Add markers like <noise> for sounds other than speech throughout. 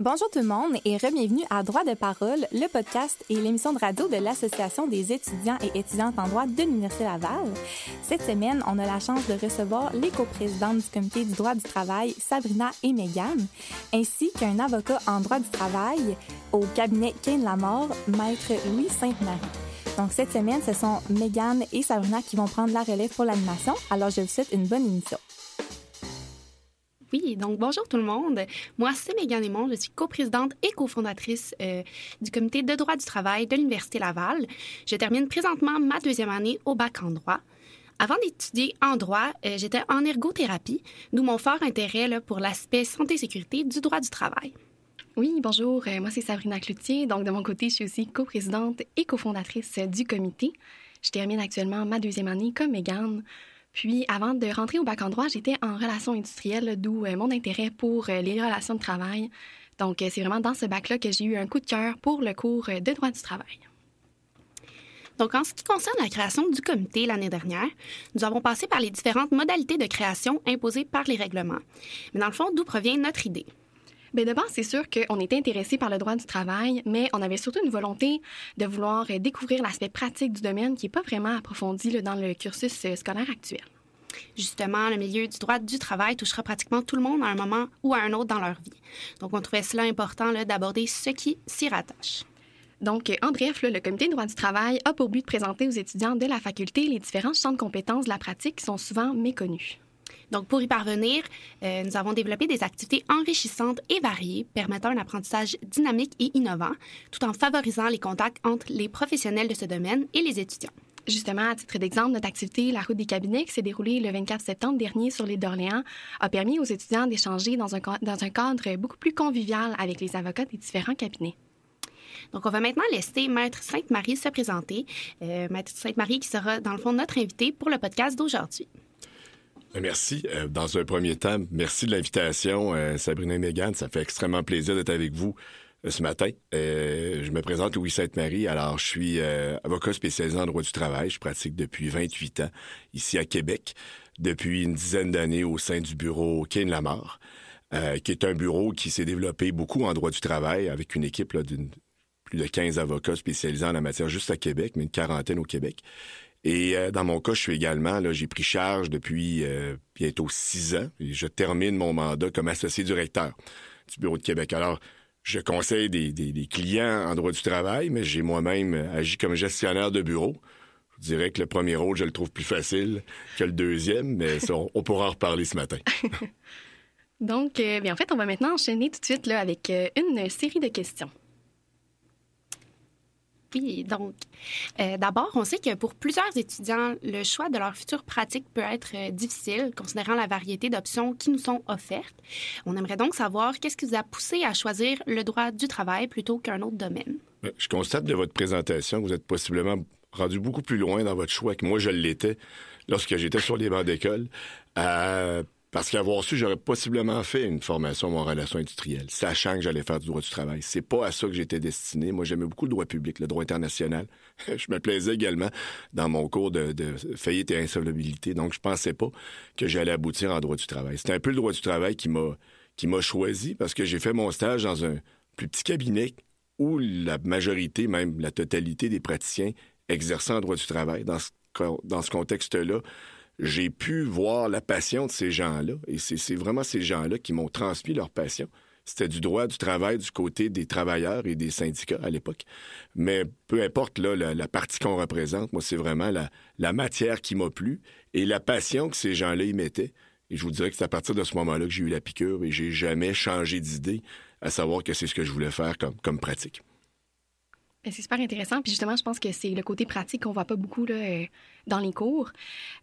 Bonjour tout le monde et re-bienvenue à Droit de parole, le podcast et l'émission de radio de l'Association des étudiants et étudiantes en droit de l'Université Laval. Cette semaine, on a la chance de recevoir les coprésidentes du comité du droit du travail, Sabrina et Megan, ainsi qu'un avocat en droit du travail au cabinet Kane Lamort, maître Louis Sainte-Marie. Donc cette semaine, ce sont Megan et Sabrina qui vont prendre la relève pour l'animation, alors je vous souhaite une bonne émission. Oui, donc bonjour tout le monde. Moi, c'est Mégane Aymon. Je suis coprésidente et cofondatrice euh, du comité de droit du travail de l'Université Laval. Je termine présentement ma deuxième année au bac en droit. Avant d'étudier en droit, euh, j'étais en ergothérapie, d'où mon fort intérêt pour l'aspect santé-sécurité du droit du travail. Oui, bonjour. Euh, moi, c'est Sabrina Cloutier. Donc, de mon côté, je suis aussi coprésidente et cofondatrice du comité. Je termine actuellement ma deuxième année comme Mégane. Puis, avant de rentrer au bac en droit, j'étais en relations industrielles, d'où euh, mon intérêt pour euh, les relations de travail. Donc, euh, c'est vraiment dans ce bac-là que j'ai eu un coup de cœur pour le cours de droit du travail. Donc, en ce qui concerne la création du comité l'année dernière, nous avons passé par les différentes modalités de création imposées par les règlements. Mais dans le fond, d'où provient notre idée? Bien, d'abord, c'est sûr qu'on était intéressé par le droit du travail, mais on avait surtout une volonté de vouloir découvrir l'aspect pratique du domaine qui n'est pas vraiment approfondi dans le cursus euh, scolaire actuel. Justement, le milieu du droit du travail touchera pratiquement tout le monde à un moment ou à un autre dans leur vie. Donc, on trouvait cela important d'aborder ce qui s'y rattache. Donc, en bref, le comité de droit du travail a pour but de présenter aux étudiants de la faculté les différents champs de compétences de la pratique qui sont souvent méconnus. Donc, pour y parvenir, euh, nous avons développé des activités enrichissantes et variées permettant un apprentissage dynamique et innovant, tout en favorisant les contacts entre les professionnels de ce domaine et les étudiants. Justement, à titre d'exemple, notre activité La route des cabinets, qui s'est déroulée le 24 septembre dernier sur l'île d'Orléans, a permis aux étudiants d'échanger dans un, dans un cadre beaucoup plus convivial avec les avocats des différents cabinets. Donc, on va maintenant laisser Maître Sainte-Marie se présenter. Euh, Maître Sainte-Marie qui sera, dans le fond, notre invité pour le podcast d'aujourd'hui. Euh, merci. Euh, dans un premier temps, merci de l'invitation, euh, Sabrina et Mégane. Ça fait extrêmement plaisir d'être avec vous ce matin. je me présente Louis Sainte-Marie. Alors, je suis avocat spécialisé en droit du travail. Je pratique depuis 28 ans ici à Québec, depuis une dizaine d'années au sein du bureau Kane Lamar, qui est un bureau qui s'est développé beaucoup en droit du travail avec une équipe d'une plus de 15 avocats spécialisés en la matière juste à Québec, mais une quarantaine au Québec. Et euh, dans mon cas, je suis également, j'ai pris charge depuis euh, bientôt six ans et je termine mon mandat comme associé directeur du Bureau de Québec. Alors, je conseille des, clients en droit du travail, mais j'ai moi-même agi comme gestionnaire de bureau. Je dirais que le premier rôle, je le trouve plus facile que le deuxième, mais on, pourra en reparler ce matin. <laughs> Donc, euh, bien, en fait, on va maintenant enchaîner tout de suite avec une série de questions. Donc, euh, d'abord, on sait que pour plusieurs étudiants, le choix de leur future pratique peut être euh, difficile, considérant la variété d'options qui nous sont offertes. On aimerait donc savoir qu'est-ce qui vous a poussé à choisir le droit du travail plutôt qu'un autre domaine. Euh, je constate de votre présentation que vous êtes possiblement rendu beaucoup plus loin dans votre choix que moi je l'étais lorsque j'étais sur les bancs d'école. Parce qu'avoir su, j'aurais possiblement fait une formation en relation industrielle, sachant que j'allais faire du droit du travail. C'est pas à ça que j'étais destiné. Moi, j'aimais beaucoup le droit public, le droit international. <laughs> je me plaisais également dans mon cours de, faillite et insolvabilité. Donc, je pensais pas que j'allais aboutir en droit du travail. C'était un peu le droit du travail qui m'a qui m'a choisi parce que j'ai fait mon stage dans un plus petit cabinet où la majorité, même la totalité des praticiens exerçant en droit du travail. Dans ce, dans ce contexte-là, j'ai pu voir la passion de ces gens-là. Et c'est vraiment ces gens-là qui m'ont transmis leur passion. C'était du droit du travail du côté des travailleurs et des syndicats à l'époque. Mais peu importe là, la, partie qu'on représente, moi, c'est vraiment la, matière qui m'a plu et la passion que ces gens-là y mettaient. Et je vous dirais que c'est à partir de ce moment-là que j'ai eu la piqûre et j'ai jamais changé d'idée à savoir que c'est ce que je voulais faire comme pratique. C'est super intéressant. Puis justement, je pense que c'est le côté pratique qu'on voit pas beaucoup là, euh, dans les cours.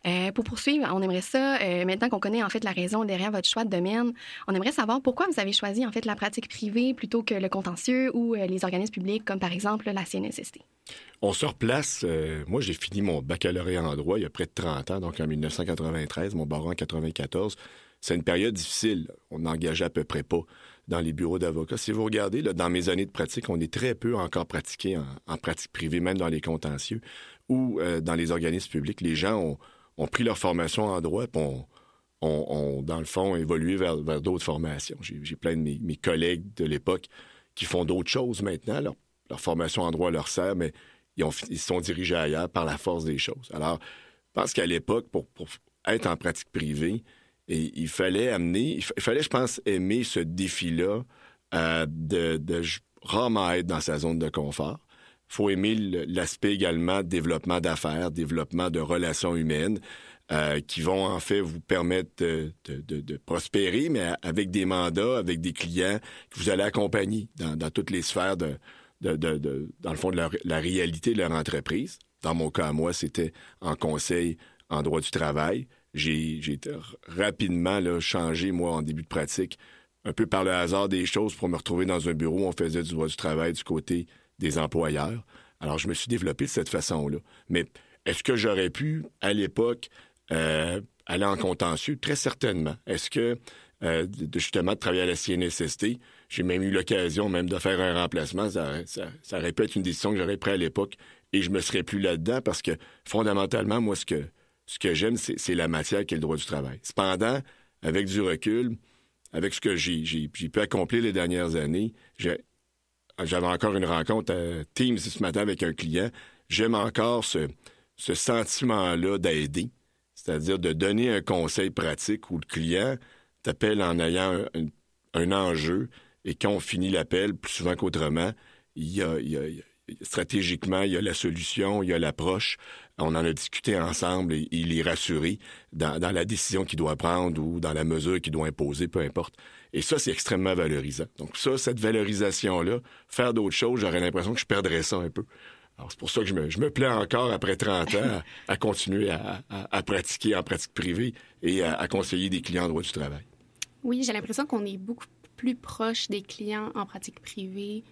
Euh, pour poursuivre, on aimerait ça, euh, maintenant qu'on connaît en fait la raison derrière votre choix de domaine, on aimerait savoir pourquoi vous avez choisi en fait la pratique privée plutôt que le contentieux ou les organismes publics comme par exemple la CNSST. On se replace. moi, j'ai fini mon baccalauréat en droit il y a près de 30 ans, donc en 1993, mon barreau en 94. C'est une période difficile. On n'engageait à peu près pas dans les bureaux d'avocats. Si vous regardez, là, dans mes années de pratique, on est très peu encore pratiqué en, pratique privée, même dans les contentieux ou euh, dans les organismes publics. Les gens ont, pris leur formation en droit, et ont, dans le fond, évolué vers, d'autres formations. J'ai plein de mes, collègues de l'époque qui font d'autres choses maintenant. Leur, formation en droit leur sert, mais ils, ont, ils sont dirigés ailleurs par la force des choses. Alors, je pense qu'à l'époque, pour, être en pratique privée, il fallait amener, il, fallait, je pense, aimer ce défi-là euh, de, de être dans sa zone de confort. Il faut aimer l'aspect également développement d'affaires, développement de relations humaines. Euh, qui vont en fait vous permettre de, prospérer, mais avec des mandats, avec des clients que vous allez accompagner dans, toutes les sphères de, dans le fond de la réalité de leur entreprise. Dans mon cas, moi, c'était en conseil en droit du travail. J'ai rapidement changé, moi, en début de pratique, un peu par le hasard des choses pour me retrouver dans un bureau où on faisait du droit du travail du côté des employeurs. Alors, je me suis développé de cette façon-là. Mais est-ce que j'aurais pu, à l'époque, euh, aller en contentieux? Très certainement. Est-ce que, euh, justement, de travailler à la CNSST, j'ai même eu l'occasion même de faire un remplacement. Ça, ça, aurait pu être une décision que j'aurais prise à l'époque et je me serais plus là-dedans parce que, fondamentalement, moi, ce que, ce que j'aime, c'est la matière qui est le droit du travail. Cependant, avec du recul, avec ce que j'ai pu accomplir les dernières années, j'avais encore une rencontre à Teams ce matin avec un client. J'aime encore ce, sentiment-là d'aider c'est-à-dire de donner un conseil pratique où le client t'appelle en ayant un, enjeu et quand finit l'appel, plus souvent qu'autrement, il y, a, stratégiquement, il y a la solution, il y a l'approche. On en a discuté ensemble et il est rassuré dans, la décision qu'il doit prendre ou dans la mesure qu'il doit imposer, peu importe. Et ça, c'est extrêmement valorisant. Donc ça, cette valorisation-là, faire d'autres choses, j'aurais l'impression que je perdrais ça un peu c'est pour ça que je me, plais encore, après 30 ans, à, continuer à, pratiquer en pratique privée et à, conseiller des clients en droit du travail. Oui, j'ai l'impression qu'on est beaucoup plus proche des clients en pratique privée.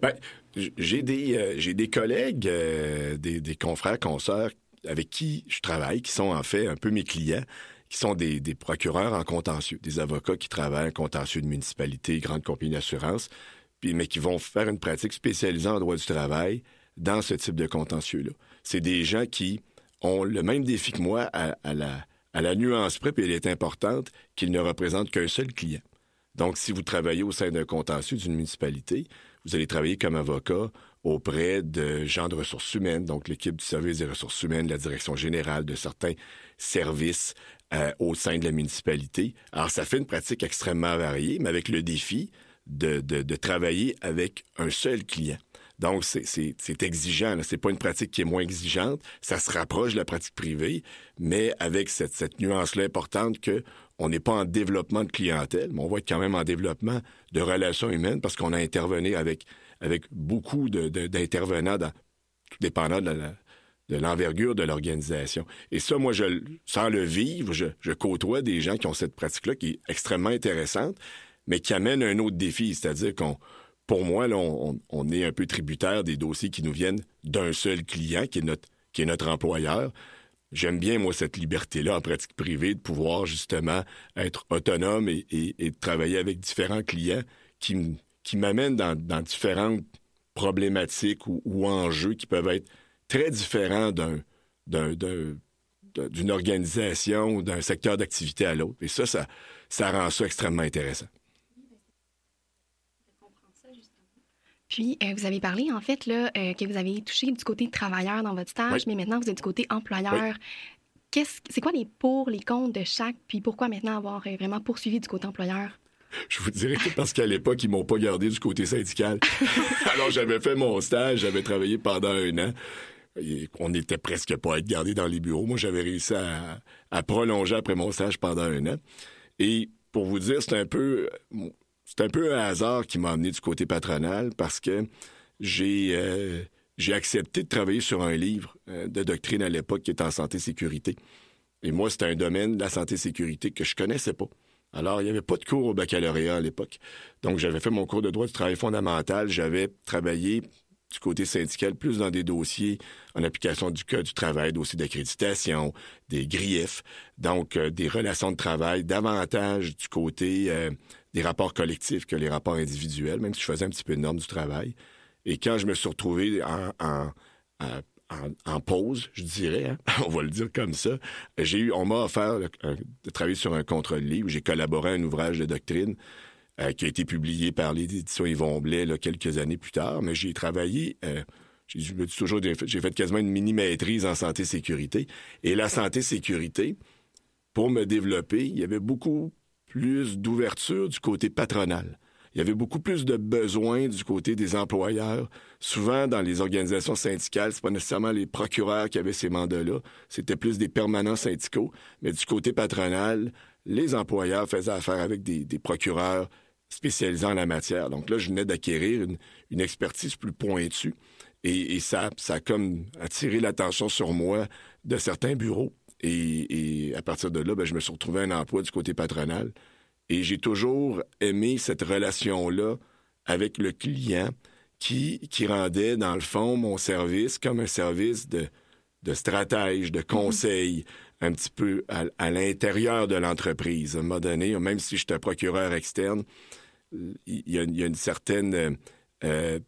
Bien, j'ai des, euh, j'ai des collègues, euh, des, des, confrères, consoeurs avec qui je travaille, qui sont en fait un peu mes clients, qui sont des, des procureurs en contentieux, des avocats qui travaillent en contentieux de municipalité, grandes compagnies d'assurance, mais qui vont faire une pratique spécialisée en droit du travail dans ce type de contentieux-là. C'est des gens qui ont le même défi que moi à, la, à la nuance près, puis elle est importante, qu'ils ne représentent qu'un seul client. Donc, si vous travaillez au sein d'un contentieux d'une municipalité, vous allez travailler comme avocat auprès de gens de ressources humaines, donc l'équipe du service des ressources humaines, la direction générale de certains services euh, au sein de la municipalité. Alors, ça fait une pratique extrêmement variée, mais avec le défi de, de travailler avec un seul client. Donc, c'est exigeant. C'est pas une pratique qui est moins exigeante. Ça se rapproche de la pratique privée, mais avec cette, nuance-là importante que on n'est pas en développement de clientèle, mais on va être quand même en développement de relations humaines parce qu'on a intervenu avec, beaucoup d'intervenants, tout dépendant de l'envergure de l'organisation. Et ça, moi, je, sans le vivre, je, côtoie des gens qui ont cette pratique-là qui est extrêmement intéressante, mais qui amène un autre défi, c'est-à-dire qu'on pour moi, on, est un peu tributaire des dossiers qui nous viennent d'un seul client, qui est notre employeur. J'aime bien, moi, cette liberté-là en pratique privée, de pouvoir justement être autonome et, de travailler avec différents clients qui, m'amènent dans, différentes problématiques ou, enjeux qui peuvent être très différents d'un, d'une organisation ou d'un secteur d'activité à l'autre. Et ça, ça, ça rend ça extrêmement intéressant. Puis, euh, vous avez parlé, en fait, là, euh, que vous avez touché du côté travailleur dans votre stage, mais maintenant, vous êtes du côté employeur. Qu'est-ce, c'est quoi les pour, les contre de chaque, puis pourquoi maintenant avoir euh, vraiment poursuivi du côté employeur? Je vous dirais que parce qu'à l'époque, ils m'ont pas gardé du côté syndical. <laughs> Alors, j'avais fait mon stage, j'avais travaillé pendant un an. on n'était presque pas à être gardé dans les bureaux. Moi, j'avais réussi à, à, prolonger après mon stage pendant un an. Et pour vous dire, c'est un peu c'est un peu un hasard qui m'a amené du côté patronal parce que j'ai euh, accepté de travailler sur un livre euh, de doctrine à l'époque qui est en santé-sécurité. Et moi, c'était un domaine de la santé-sécurité que je connaissais pas. Alors, il n'y avait pas de cours au baccalauréat à l'époque. Donc, j'avais fait mon cours de droit du travail fondamental. J'avais travaillé du côté syndical, plus dans des dossiers en application du Code du travail, dossiers d'accréditation, des griefs, donc euh, des relations de travail, davantage du côté des rapports collectifs que les rapports individuels, même si je faisais un petit peu de normes du travail. Et quand je me suis retrouvé en, en, pause, je dirais, hein. <laughs> on va le dire comme ça. J'ai eu, on m'a offert de travailler sur un contrôle livre. J'ai collaboré à un ouvrage de doctrine euh, qui a été publié par l'édition Yvon Blais quelques années plus tard. Mais j'ai travaillé, euh, j'ai fait quasiment une mini-maîtrise en santé-sécurité. Et la santé-sécurité, pour me développer, il y avait beaucoup plus d'ouverture du côté patronal il y avait beaucoup plus de besoins du côté des employeurs. Souvent, dans les organisations syndicales, c'est pas nécessairement les procureurs qui avaient ces mandats-là, c'était plus des permanents syndicaux. Mais du côté patronal, les employeurs faisaient affaire avec des, procureurs spécialisés en la matière. Donc là, je venais d'acquérir une, expertise plus pointue. Et, ça, ça a comme attiré l'attention sur moi de certains bureaux. Et, à partir de là, ben, je me suis retrouvé un emploi du côté patronal. Et j'ai toujours aimé cette relation-là avec le client qui, qui rendait, dans le fond, mon service comme un service de, de stratège, de conseil, un petit peu à, l'intérieur de l'entreprise. À un moment donné, même si j'étais procureur externe, il y, a, une certaine... Euh,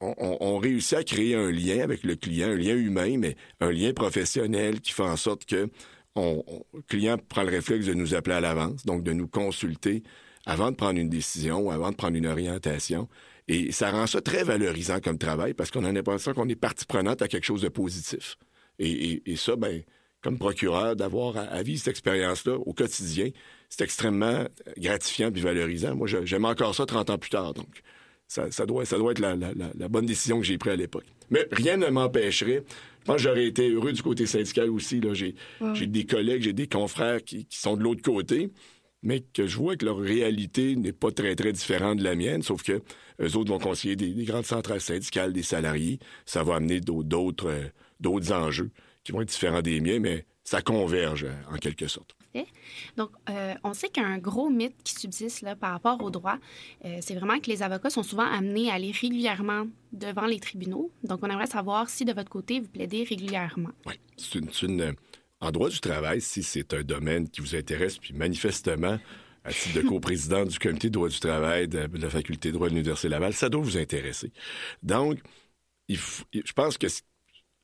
on, réussit à créer un lien avec le client, un lien humain, mais un lien professionnel qui fait en sorte que le client prend le réflexe de nous appeler à l'avance, donc de nous consulter avant de prendre une décision avant de prendre une orientation. Et ça rend ça très valorisant comme travail parce qu'on a l'impression qu'on est partie prenante à quelque chose de positif. Et, ça, ben, comme procureur, d'avoir à, vivre cette expérience-là au quotidien, c'est extrêmement gratifiant et valorisant. Moi, j'aime encore ça 30 ans plus tard. Donc, ça, doit, ça doit être la, la bonne décision que j'ai prise à l'époque. Mais rien ne m'empêcherait moi, j'aurais été heureux du côté syndical aussi. J'ai, des collègues, j'ai des confrères qui, sont de l'autre côté, mais que je vois que leur réalité n'est pas très, très différente de la mienne, sauf que eux autres vont conseiller des, grandes centrales syndicales, des salariés. Ça va amener d'autres, euh, d'autres enjeux qui vont être différents des miens, mais ça converge euh, en quelque sorte. Donc, euh, on sait qu'un gros mythe qui subsiste là, par rapport au droit, euh, c'est vraiment que les avocats sont souvent amenés à aller régulièrement devant les tribunaux. Donc, on aimerait savoir si de votre côté, vous plaidez régulièrement. Oui, c'est une, En droit du travail, si c'est un domaine qui vous intéresse, puis manifestement, à titre de <laughs> coprésident du comité de droit du travail de la faculté de droit de l'Université Laval, ça doit vous intéresser. Donc, je pense que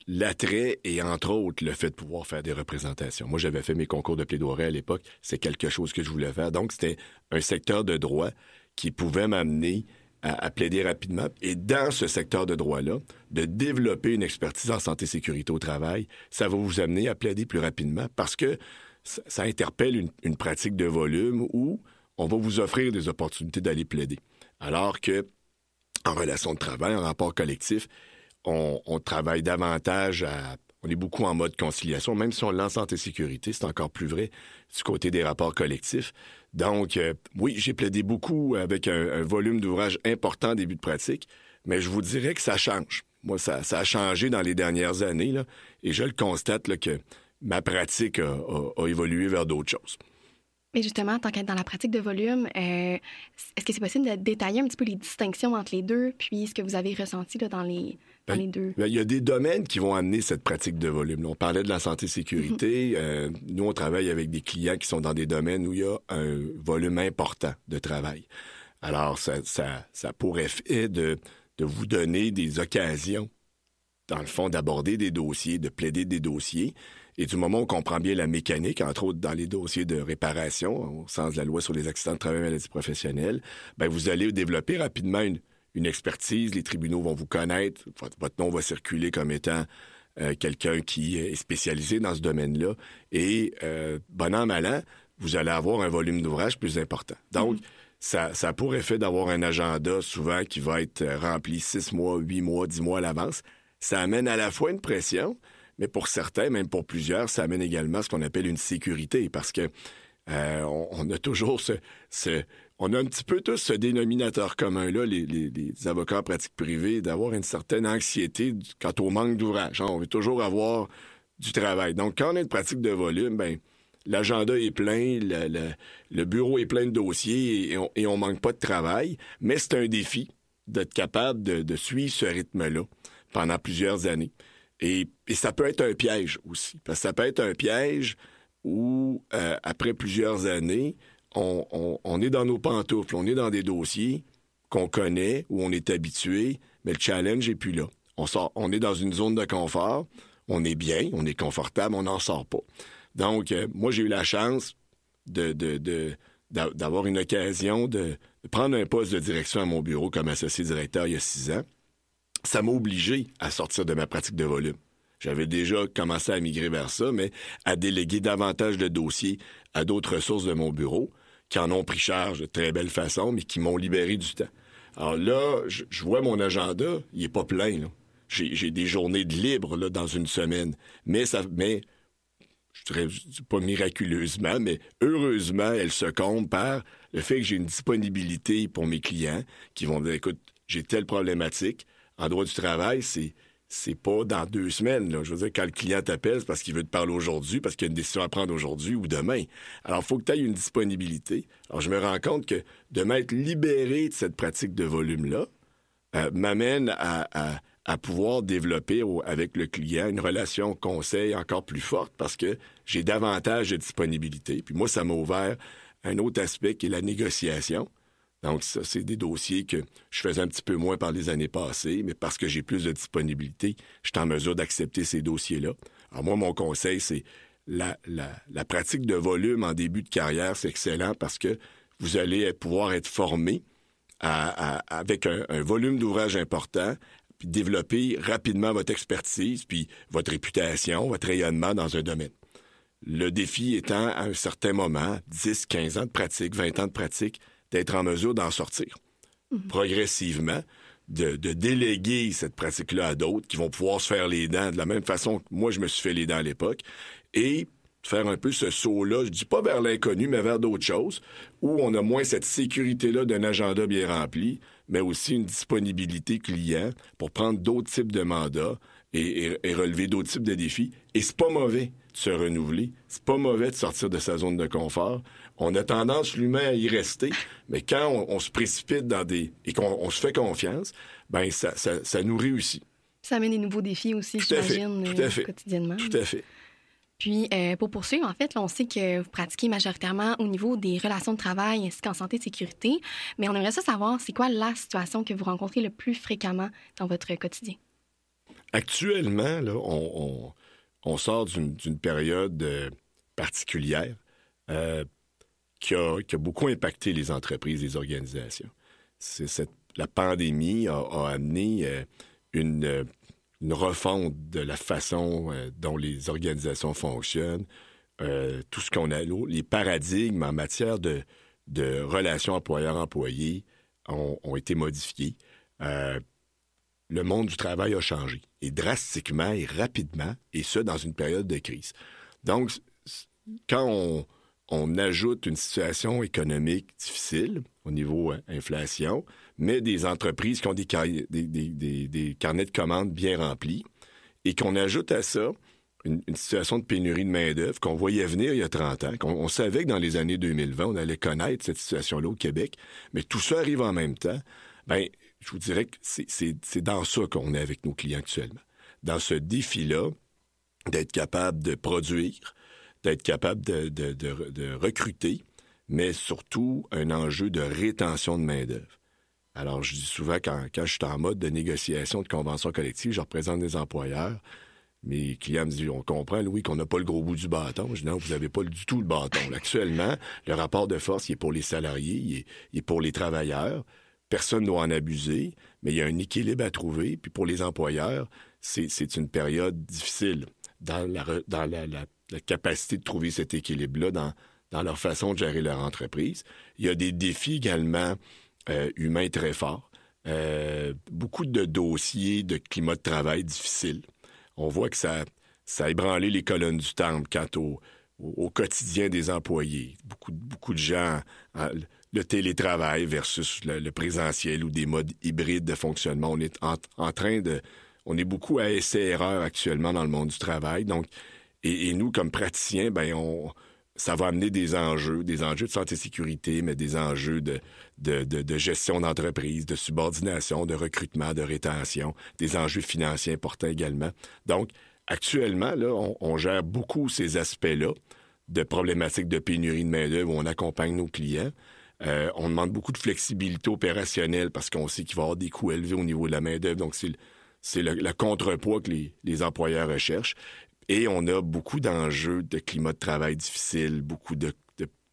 l'attrait et entre autres le fait de pouvoir faire des représentations. Moi, j'avais fait mes concours de plaidoirie à l'époque, c'est quelque chose que je voulais faire. Donc, c'était un secteur de droit qui pouvait m'amener à, plaider rapidement. Et dans ce secteur de droit-là, de développer une expertise en santé et sécurité au travail, ça va vous amener à plaider plus rapidement parce que ça, interpelle une, une, pratique de volume où on va vous offrir des opportunités d'aller plaider. Alors que en relation de travail, en rapport collectif, on, travaille davantage à on est beaucoup en mode conciliation, même si on lance santé sécurité, c'est encore plus vrai du côté des rapports collectifs. Donc, euh, oui, j'ai plaidé beaucoup avec un, volume d'ouvrages important début de pratique, mais je vous dirais que ça change. Moi, ça, a changé dans les dernières années, et je le constate que ma pratique a, évolué vers d'autres choses. Mais justement, tant qu'être dans la pratique de volume, euh, est-ce que c'est possible de détailler un petit peu les distinctions entre les deux, puis ce que vous avez ressenti dans les, ben, ben, il y a des domaines qui vont amener cette pratique de volume. On parlait de la santé-sécurité. Mhm. Euh, nous, on travaille avec des clients qui sont dans des domaines où il y a un volume important de travail. Alors, ça, ça, ça pourrait de, de vous donner des occasions, dans le fond, d'aborder des dossiers, de plaider des dossiers. Et du moment où on comprend bien la mécanique, entre autres dans les dossiers de réparation, au sens de la loi sur les accidents de travail et maladies professionnelles, ben vous allez développer rapidement une, une expertise, les tribunaux vont vous connaître, votre, nom va circuler comme étant euh, quelqu'un qui est spécialisé dans ce domaine-là. Et euh, bon an, mal an, vous allez avoir un volume d'ouvrage plus important. Donc, mm-hmm. ça, ça a pour effet d'avoir un agenda souvent qui va être rempli six mois, huit mois, dix mois à l'avance. Ça amène à la fois une pression, mais pour certains, même pour plusieurs, ça amène également ce qu'on appelle une sécurité parce que euh, on, a toujours ce, on a un petit peu tous ce dénominateur commun-là, les, avocats en pratique privée, d'avoir une certaine anxiété quant au manque d'ouvrage. On veut toujours avoir du travail. Donc, quand on a une pratique de volume, ben l'agenda est plein, le, bureau est plein de dossiers et on, et manque pas de travail, mais c'est un défi d'être capable de, suivre ce rythme-là pendant plusieurs années. Et, ça peut être un piège aussi, parce que ça peut être un piège où, euh, après plusieurs années, on, est dans nos pantoufles, on est dans des dossiers qu'on connaît, où on est habitué, mais le challenge n'est plus là. On, est dans une zone de confort, on est bien, on est confortable, on n'en sort pas. Donc, euh, moi, j'ai eu la chance d'avoir une occasion de prendre un poste de direction à mon bureau comme associé directeur il y a six ans. Ça m'a obligé à sortir de ma pratique de volume. J'avais déjà commencé à migrer vers ça, mais à déléguer davantage de dossiers à d'autres ressources de mon bureau qui en ont pris charge de très belle façon, mais qui m'ont libéré du temps. Alors là, je, vois mon agenda, il est pas plein. J'ai des journées de libre dans une semaine, mais ça, mais je dirais pas miraculeusement, mais heureusement, elle se compte par le fait que j'ai une disponibilité pour mes clients qui vont dire, écoute, j'ai telle problématique. En droit du travail, c'est c'est pas dans deux semaines. Je veux dire, quand le client t'appelle, c'est parce qu'il veut te parler aujourd'hui, parce qu'il y a une décision à prendre aujourd'hui ou demain. Alors, il faut que tu aies une disponibilité. Alors, je me rends compte que de m'être libéré de cette pratique de volume-là euh, m'amène à, pouvoir développer avec le client une relation conseil encore plus forte parce que j'ai davantage de disponibilité. Puis moi, ça m'a ouvert un autre aspect qui est la négociation. Donc, ça, c'est des dossiers que je faisais un petit peu moins par les années passées, mais parce que j'ai plus de disponibilité, je suis en mesure d'accepter ces dossiers-là. Alors, moi, mon conseil, c'est la, la, pratique de volume en début de carrière, c'est excellent parce que vous allez pouvoir être formé avec un, volume d'ouvrage important, puis développer rapidement votre expertise, puis votre réputation, votre rayonnement dans un domaine. Le défi étant, à un certain moment, 10, 15 ans de pratique, 20 ans de pratique, d'être en mesure d'en sortir mhm. progressivement, de, déléguer cette pratique-là à d'autres qui vont pouvoir se faire les dents de la même façon que moi, je me suis fait les dents à l'époque, et faire un peu ce saut-là, je dis pas vers l'inconnu, mais vers d'autres choses, où on a moins cette sécurité-là d'un agenda bien rempli, mais aussi une disponibilité client pour prendre d'autres types de mandats et, relever d'autres types de défis. Et c'est pas mauvais de se renouveler, c'est pas mauvais de sortir de sa zone de confort, on a tendance, l'humain, à y rester, mais quand on, se précipite dans des... et qu'on se fait confiance, ben ça, ça, nous réussit. Ça amène des nouveaux défis aussi, j'imagine, euh, quotidiennement. Tout à fait. Puis, euh, pour poursuivre, en fait, on sait que vous pratiquez majoritairement au niveau des relations de travail ainsi qu'en santé et sécurité, mais on aimerait ça savoir, c'est quoi la situation que vous rencontrez le plus fréquemment dans votre quotidien? Actuellement, là, on, sort d'une période euh, qui a, beaucoup impacté les entreprises, les organisations. Cette, la pandémie a, amené euh, une, une, refonte de la façon euh, dont les organisations fonctionnent, euh, tout ce qu'on a, les paradigmes en matière de, de relations employeur-employé ont, ont, été modifiés. le monde du travail a changé, et drastiquement et rapidement, et ce, dans une période de crise. Donc, quand on, on ajoute une situation économique difficile au niveau euh, inflation, mais des entreprises qui ont des, carnets de commandes bien remplis, et qu'on ajoute à ça une, situation de pénurie de main-d'œuvre qu'on voyait venir il y a 30 ans, qu'on on savait que dans les années 2020, on allait connaître cette situation-là au Québec, mais tout ça arrive en même temps. Ben, je vous dirais que c'est dans ça qu'on est avec nos clients actuellement. Dans ce défi-là, d'être capable de produire, d'être capable de, recruter, mais surtout un enjeu de rétention de main-d'œuvre. Alors, je dis souvent, quand, quand, je suis en mode de négociation de convention collective, je représente des employeurs. Mes clients me disent, on comprend, Louis, qu'on n'a pas le gros bout du bâton. Je dis, non, vous n'avez pas du tout le bâton. Actuellement, le rapport de force, il est pour les salariés, il est, pour les travailleurs. Personne ne doit en abuser, mais il y a un équilibre à trouver. Puis pour les employeurs, c'est une période difficile dans la, dans la capacité de trouver cet équilibre-là dans, dans leur façon de gérer leur entreprise. Il y a des défis également euh, humains très forts. Euh, beaucoup de dossiers de climat de travail difficiles. On voit que ça, ça a ébranlé les colonnes du temple quant au, quotidien des employés. Beaucoup, de gens, le télétravail versus le, présentiel ou des modes hybrides de fonctionnement. On est en, en train de... On est beaucoup à essai-erreur actuellement dans le monde du travail. Donc, et, nous, comme praticiens, ben, on, ça va amener des enjeux, des enjeux de santé et sécurité, mais des enjeux de, de, de, gestion d'entreprise, de subordination, de recrutement, de rétention, des enjeux financiers importants également. Donc, actuellement, là, on, gère beaucoup ces aspects-là de problématiques de pénurie de main-d'œuvre où on accompagne nos clients. Euh, on demande beaucoup de flexibilité opérationnelle parce qu'on sait qu'il va y avoir des coûts élevés au niveau de la main-d'œuvre. Donc, c'est c'est le, contrepoids que les, employeurs recherchent. Et on a beaucoup d'enjeux de climat de travail difficile, beaucoup de,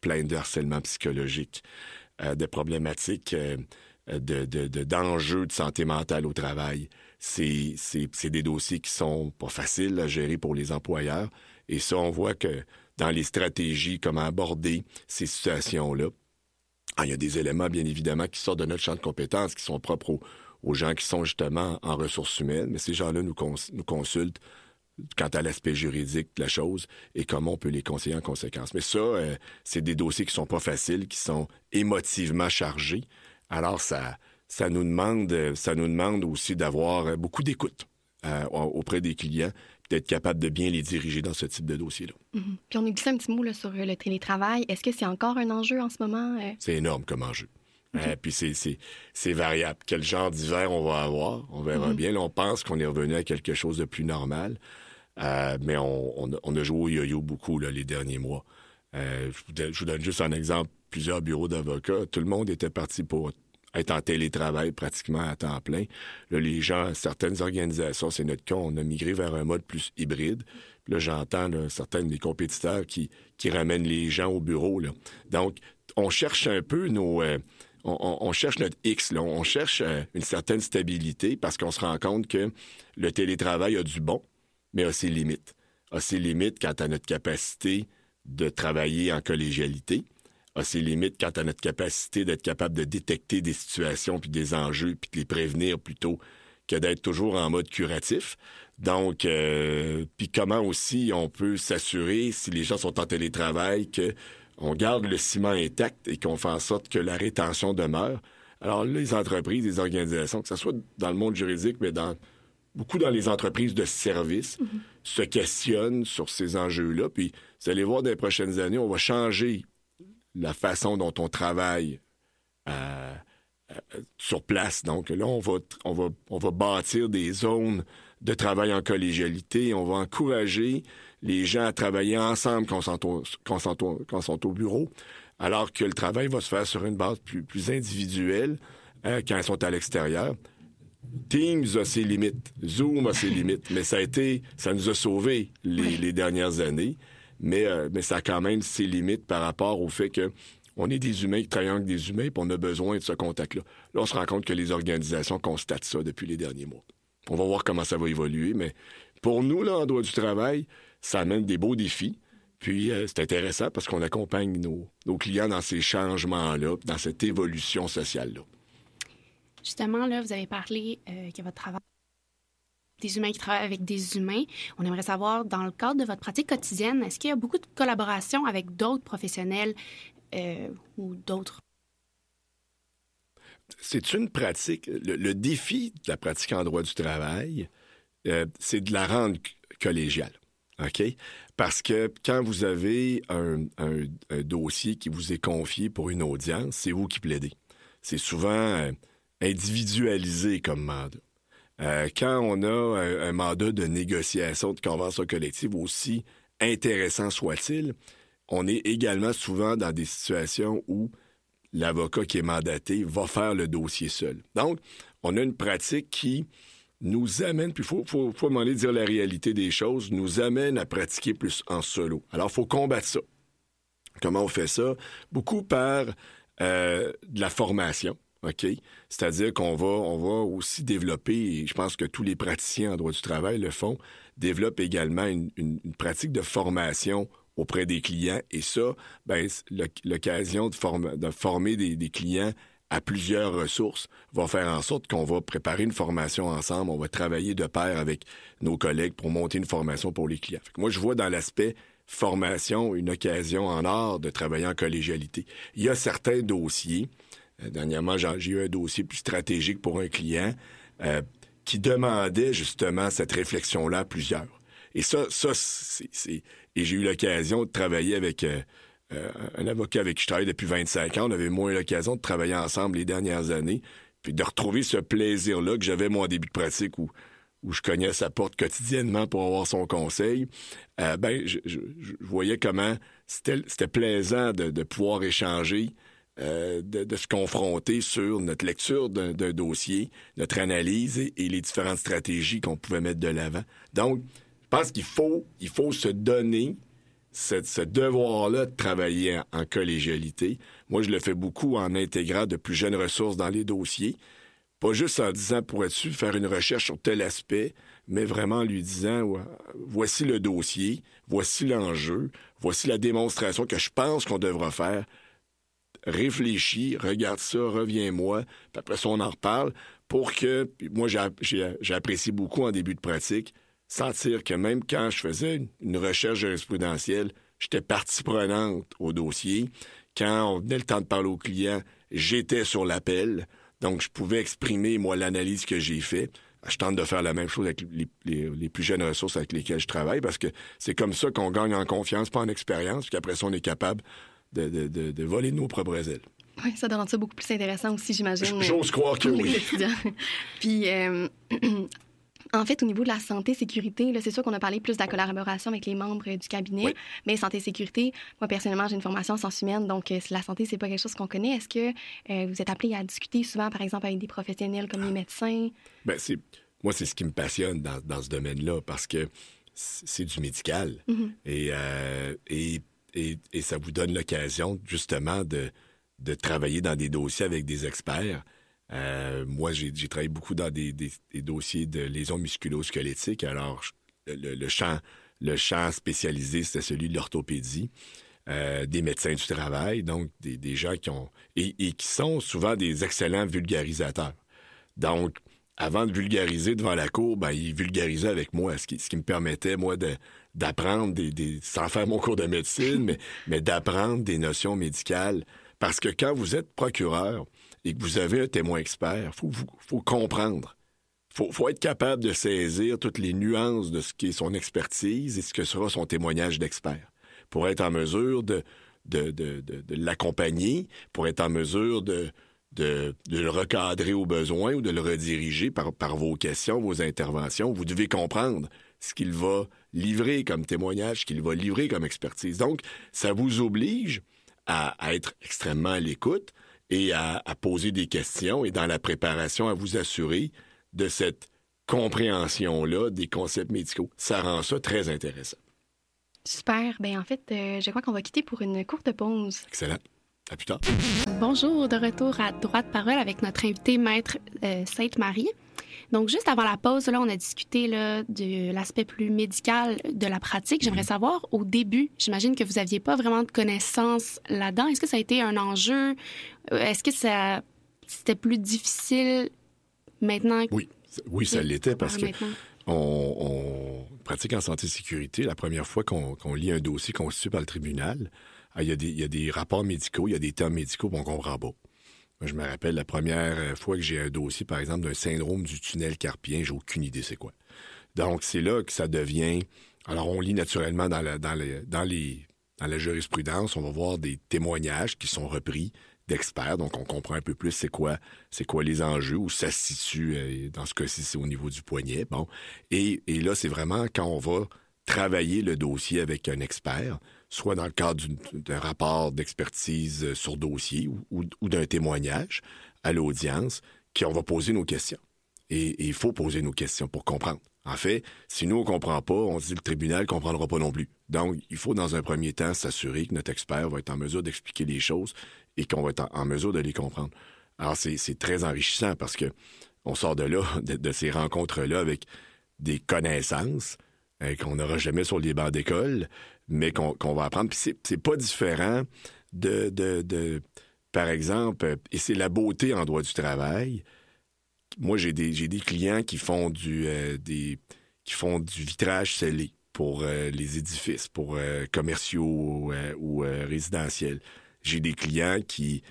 plaintes de harcèlement psychologique, euh, de problématiques euh, de, d'enjeux de, santé mentale au travail. C'est, des dossiers qui sont pas faciles à gérer pour les employeurs. Et ça, on voit que dans les stratégies, comment aborder ces situations-là, ah, il y a des éléments, bien évidemment, qui sortent de notre champ de compétences, qui sont propres aux, gens qui sont justement en ressources humaines, mais ces gens-là nous consultent quant à l'aspect juridique de la chose et comment on peut les conseiller en conséquence. Mais ça, euh, c'est des dossiers qui sont pas faciles, qui sont émotivement chargés. Alors, ça, ça nous demande, ça nous demande aussi d'avoir beaucoup d'écoute euh, auprès des clients d'être capable de bien les diriger dans ce type de dossier-là. Mhm. Puis on a glissé un petit mot là, sur le télétravail. Est-ce que c'est encore un enjeu en ce moment? Euh? C'est énorme comme enjeu. Euh, puis c'est variable. Quel genre d'hiver on va avoir? On verra mhm. bien. Là, on pense qu'on est revenu à quelque chose de plus normal. Euh, mais on, a joué au yo-yo beaucoup les derniers mois. je, vous donne juste un exemple. Plusieurs bureaux d'avocats, tout le monde était parti pour être en télétravail pratiquement à temps plein. Les gens, certaines organisations, c'est notre cas, on a migré vers un mode plus hybride. là, j'entends certains de mes compétiteurs qui, ramènent les gens au bureau. Donc, on cherche un peu nos... Euh, on, cherche notre X, on cherche euh, une certaine stabilité parce qu'on se rend compte que le télétravail a du bon, mais a ses limites. A ses limites quant à notre capacité de travailler en collégialité a ses limites quant à notre capacité d'être capable de détecter des situations puis des enjeux puis de les prévenir plutôt que d'être toujours en mode curatif. Donc, euh, puis comment aussi on peut s'assurer, si les gens sont en télétravail, que on garde le ciment intact et qu'on fait en sorte que la rétention demeure. Alors, les entreprises, les organisations, que ce soit dans le monde juridique, mais dans beaucoup dans les entreprises de services, se questionnent sur ces enjeux-là. Puis, vous allez voir dans les prochaines années, on va changer la façon dont on travaille euh, euh, sur place. Donc là, on va, on, va, on va bâtir des zones de travail en collégialité. On va encourager les gens à travailler ensemble quand ils sont, au bureau, alors que le travail va se faire sur une base plus, plus individuelle hein, quand ils sont à l'extérieur. Teams a ses limites, Zoom a ses <laughs> limites, mais ça a été, ça nous a sauvés les dernières années mais, euh, mais ça a quand même ses limites par rapport au fait que on est des humains qui travaillent avec des humains, puis on a besoin de ce contact-là. Là, on se rend compte que les organisations constatent ça depuis les derniers mois. On va voir comment ça va évoluer, mais pour nous, là, en droit du travail, ça amène des beaux défis. Puis euh, c'est intéressant parce qu'on accompagne nos, nos, clients dans ces changements-là, dans cette évolution sociale-là. Justement, là, vous avez parlé euh, que votre travail des humains qui travaillent avec des humains. On aimerait savoir, dans le cadre de votre pratique quotidienne, est-ce qu'il y a beaucoup de collaboration avec d'autres professionnels euh, ou d'autres? C'est une pratique. Le, défi de la pratique en droit du travail, euh, c'est de la rendre collégiale. OK? Parce que quand vous avez un, dossier qui vous est confié pour une audience, c'est vous qui plaidez. C'est souvent individualisé comme mandat. Euh, quand on a un, mandat de négociation de convention collective, aussi intéressant soit-il, on est également souvent dans des situations où l'avocat qui est mandaté va faire le dossier seul. Donc, on a une pratique qui nous amène, puis il faut, faut, faut dire la réalité des choses, nous amène à pratiquer plus en solo. Alors, il faut combattre ça. Comment on fait ça? Beaucoup par euh, de la formation. OK? C'est-à-dire qu'on va, on va aussi développer, et je pense que tous les praticiens en droit du travail le font, développent également une, pratique de formation auprès des clients. Et ça, ben, l'occasion de, de, former des, clients à plusieurs ressources va faire en sorte qu'on va préparer une formation ensemble, on va travailler de pair avec nos collègues pour monter une formation pour les clients. moi, je vois dans l'aspect formation une occasion en or de travailler en collégialité. Il y a certains dossiers dernièrement, j'ai eu un dossier plus stratégique pour un client euh, qui demandait justement cette réflexion-là à plusieurs. Et ça, ça c'est... Et j'ai eu l'occasion de travailler avec euh, un avocat avec qui je travaille depuis 25 ans. On avait moins l'occasion de travailler ensemble les dernières années, puis de retrouver ce plaisir-là que j'avais moi en début de pratique où, je cognais sa porte quotidiennement pour avoir son conseil. ben, je, voyais comment c'était plaisant de pouvoir échanger euh, de, se confronter sur notre lecture d'un dossier, notre analyse et, les différentes stratégies qu'on pouvait mettre de l'avant. Donc, je pense qu'il faut, se donner ce, devoir-là de travailler en, collégialité. Moi, je le fais beaucoup en intégrant de plus jeunes ressources dans les dossiers. Pas juste en disant, pourrais-tu faire une recherche sur tel aspect, mais vraiment en lui disant, voici le dossier, voici l'enjeu, voici la démonstration que je pense qu'on devra faire réfléchis, regarde ça, reviens-moi, puis après ça, on en reparle, pour que, moi, j'ai apprécié beaucoup en début de pratique, sentir que même quand je faisais une recherche jurisprudentielle, j'étais partie prenante au dossier. Quand on venait le temps de parler au client, j'étais sur l'appel, donc je pouvais exprimer, moi, l'analyse que j'ai faite. Je tente de faire la même chose avec les, plus jeunes ressources avec lesquelles je travaille parce que c'est comme ça qu'on gagne en confiance, pas en expérience, puis qu'après ça, on est capable de, de, de, voler nos propres ailes. Oui, ça rend ça beaucoup plus intéressant aussi, j'imagine. J'ose croire que <laughs> oui. <laughs> Puis, euh, <clears throat> en fait, au niveau de la santé-sécurité, c'est sûr qu'on a parlé plus de la collaboration avec les membres du cabinet, mais santé-sécurité, moi, personnellement, j'ai une formation en sciences humaines, donc euh, la santé, c'est pas quelque chose qu'on connaît. Est-ce que euh, vous êtes appelé à discuter souvent, par exemple, avec des professionnels comme les médecins? Bien, c'est... Moi, c'est ce qui me passionne dans, dans ce domaine-là, parce que c'est du médical. Mm-hmm. et, et et, ça vous donne l'occasion justement de, de travailler dans des dossiers avec des experts. Euh, moi, j'ai travaillé beaucoup dans des, dossiers de lésions musculo-squelettiques. Alors, le, champ, le champ spécialisé, c'était celui de l'orthopédie. Euh, des médecins du travail, donc des, gens qui ont... Et, et, qui sont souvent des excellents vulgarisateurs. Donc, avant de vulgariser devant la cour, ben, ils vulgarisaient avec moi, ce qui, ce qui me permettait, moi, de, d'apprendre des, sans faire mon cours de médecine, mais, <laughs> mais d'apprendre des notions médicales. Parce que quand vous êtes procureur et que vous avez un témoin expert, faut, faut comprendre. Faut, faut être capable de saisir toutes les nuances de ce qui est son expertise et ce que sera son témoignage d'expert pour être en mesure de, de, de, de, l'accompagner, pour être en mesure de, de, de, le recadrer au besoin ou de le rediriger par, par vos questions, vos interventions. Vous devez comprendre ce qu'il va livrer comme témoignage, ce qu'il va livrer comme expertise. Donc, ça vous oblige à, être extrêmement à l'écoute et à, poser des questions et dans la préparation à vous assurer de cette compréhension-là des concepts médicaux. Ça rend ça très intéressant. Super. Ben en fait, euh, je crois qu'on va quitter pour une courte pause. Excellent. À plus tard. Bonjour, de retour à Droite Parole avec notre invité, Maître euh, Sainte-Marie. Donc, juste avant la pause, là, on a discuté là, de l'aspect plus médical de la pratique. J'aimerais savoir, au début, j'imagine que vous n'aviez pas vraiment de connaissances là-dedans. Est-ce que ça a été un enjeu? Euh, est-ce que ça c'était plus difficile maintenant? Oui, oui ça l'était parce que on, pratique en santé-sécurité la première fois qu'on lit un dossier constitué par le tribunal. Ah, il y, a des, il y, a des, rapports médicaux, il y a des termes médicaux qu'on comprend pas je me rappelle la première euh, fois que j'ai un dossier, par exemple, d'un syndrome du tunnel carpien, j'ai aucune idée c'est quoi. Donc, c'est là que ça devient. Alors, on lit naturellement dans la, jurisprudence, on va voir des témoignages qui sont repris d'experts, donc on comprend un peu plus c'est quoi, quoi les enjeux, où ça se situe, euh, dans ce cas-ci, c'est au niveau du poignet. Bon. Et là, c'est vraiment quand on va travailler le dossier avec un expert, soit dans le cadre d'un rapport d'expertise euh, sur dossier ou, d'un témoignage à l'audience, qu'on va poser nos questions. Et il faut poser nos questions pour comprendre. En fait, si nous, on ne comprend pas, on se dit le tribunal ne comprendra pas non plus. Donc, il faut, dans un premier temps, s'assurer que notre expert va être en mesure d'expliquer les choses et qu'on va être en mesure de les comprendre. Alors, c'est très enrichissant parce que on sort de là, <laughs> de, ces rencontres-là, avec des connaissances euh, qu'on n'aura jamais sur les bancs d'école, mais qu'on va apprendre. Puis c'est pas différent de, par exemple, et c'est la beauté en droit du travail. Moi, j'ai des, clients qui font du, euh, des, qui font du vitrage scellé pour euh, les édifices, pour euh, commerciaux ou résidentiels. J'ai des clients qui,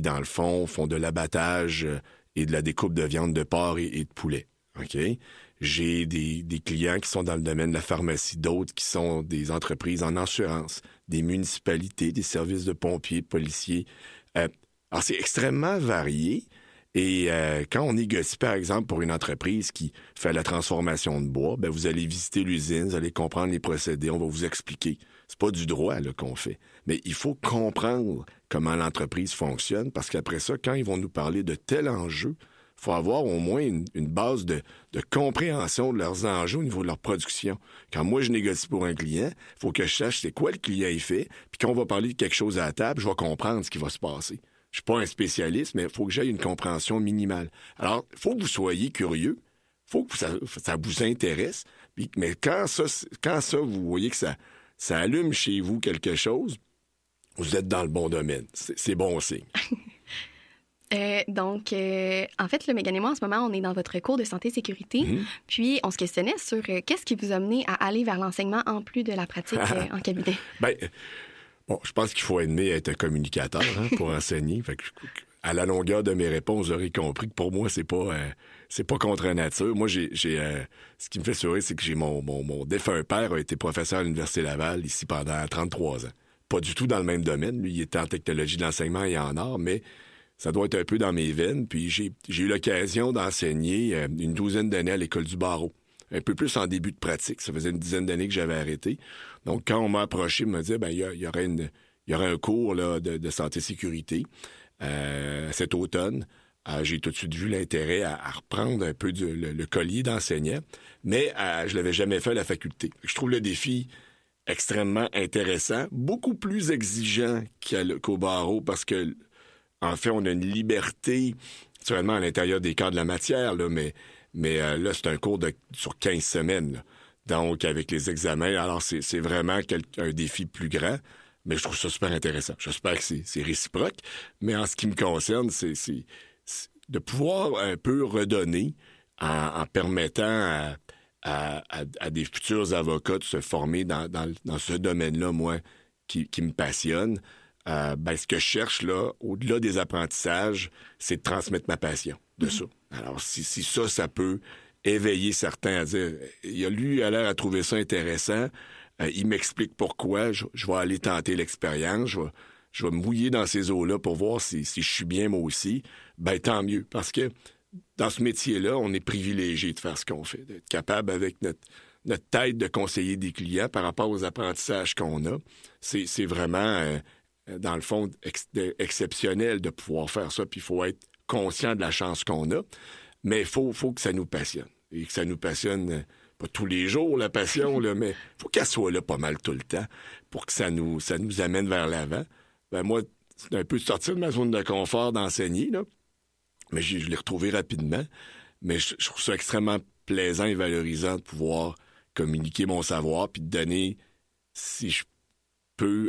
dans le fond, font de l'abattage et de la découpe de viande de porc et, et de poulet. J'ai des, clients qui sont dans le domaine de la pharmacie, d'autres qui sont des entreprises en assurance, des municipalités, des services de pompiers, policiers. Euh, alors, c'est extrêmement varié Et euh, quand on négocie, par exemple, pour une entreprise qui fait la transformation de bois, ben, vous allez visiter l'usine, vous allez comprendre les procédés, on va vous expliquer. C'est pas du droit qu'on fait. Mais il faut comprendre comment l'entreprise fonctionne, parce qu'après ça, quand ils vont nous parler de tel enjeu, faut avoir au moins une, base de, compréhension de leurs enjeux au niveau de leur production. Quand moi, je négocie pour un client, il faut que je sache c'est quoi le client il fait, puis quand on va parler de quelque chose à table, je vais comprendre ce qui va se passer. Je suis pas un spécialiste, mais il faut que j'aie une compréhension minimale. Alors, il faut que vous soyez curieux, faut que ça, vous intéresse, mais quand ça, quand ça, vous voyez que ça, ça allume chez vous quelque chose, vous êtes dans le bon domaine. C'est bon signe. <laughs> Euh, donc, euh, en fait, le Mégane et moi, en ce moment, on est dans votre cours de santé-sécurité. Mhm. Puis, on se questionnait sur euh, qu'est-ce qui vous a amené à aller vers l'enseignement en plus de la pratique <laughs> en cabinet? Bien, bon, je pense qu'il faut aimer être un communicateur hein, pour <laughs> enseigner. Fait à la longueur de mes réponses, vous aurez compris que pour moi, c'est pas c'est pas contre nature. Moi, j'ai, ce qui me fait sourire, c'est que j'ai mon, mon, mon, défunt père a été professeur à l'Université Laval ici pendant 33 ans. Pas du tout dans le même domaine. Lui, il était en technologie de l'enseignement et en art, mais ça doit être un peu dans mes veines. Puis j'ai eu l'occasion d'enseigner euh, une douzaine d'années à l'école du barreau. Un peu plus en début de pratique. Ça faisait une dizaine d'années que j'avais arrêté. Donc, quand on m'a approché, dit, ben, il y, aurait une, il y aurait un cours de santé-sécurité euh, cet automne. Euh, j'ai tout de suite vu l'intérêt à, reprendre un peu le, collier d'enseignant, mais euh, je l'avais jamais fait à la faculté. Je trouve le défi extrêmement intéressant, beaucoup plus exigeant qu'au barreau parce que en fait, on a une liberté, naturellement, à l'intérieur des cas de la matière, là, mais, mais euh, là, c'est un cours sur 15 semaines. Donc, avec les examens, alors c'est vraiment un défi plus grand, mais je trouve ça super intéressant. J'espère que c'est réciproque, mais en ce qui me concerne, c'est de pouvoir un peu redonner en, permettant à, des futurs avocats de se former dans, ce domaine-là, moi, qui me passionne. Euh, ben, ce que je cherche, là, au-delà des apprentissages, c'est de transmettre ma passion de mm-hmm. ça. Alors, si, si, ça, ça peut éveiller certains à dire, il a lui, a l'air à trouver ça intéressant, euh, il m'explique pourquoi, je, vais aller tenter l'expérience, je vais, je vais me mouiller dans ces eaux-là pour voir si, si, je suis bien moi aussi, ben tant mieux. Parce que dans ce métier-là, on est privilégié de faire ce qu'on fait, d'être capable avec notre, notre tête de conseiller des clients par rapport aux apprentissages qu'on a. C'est vraiment... Euh, dans le fond, exceptionnel de pouvoir faire ça. Puis il faut être conscient de la chance qu'on a. Mais il faut, faut que ça nous passionne. Et que ça nous passionne, euh, pas tous les jours, la passion, là, mais faut qu'elle soit là pas mal tout le temps pour que ça nous, ça nous amène vers l'avant. Ben moi, c'est un peu sortir de ma zone de confort d'enseigner. Mais je, l'ai retrouvé rapidement. Mais je, je, trouve ça extrêmement plaisant et valorisant de pouvoir communiquer mon savoir puis de donner, si je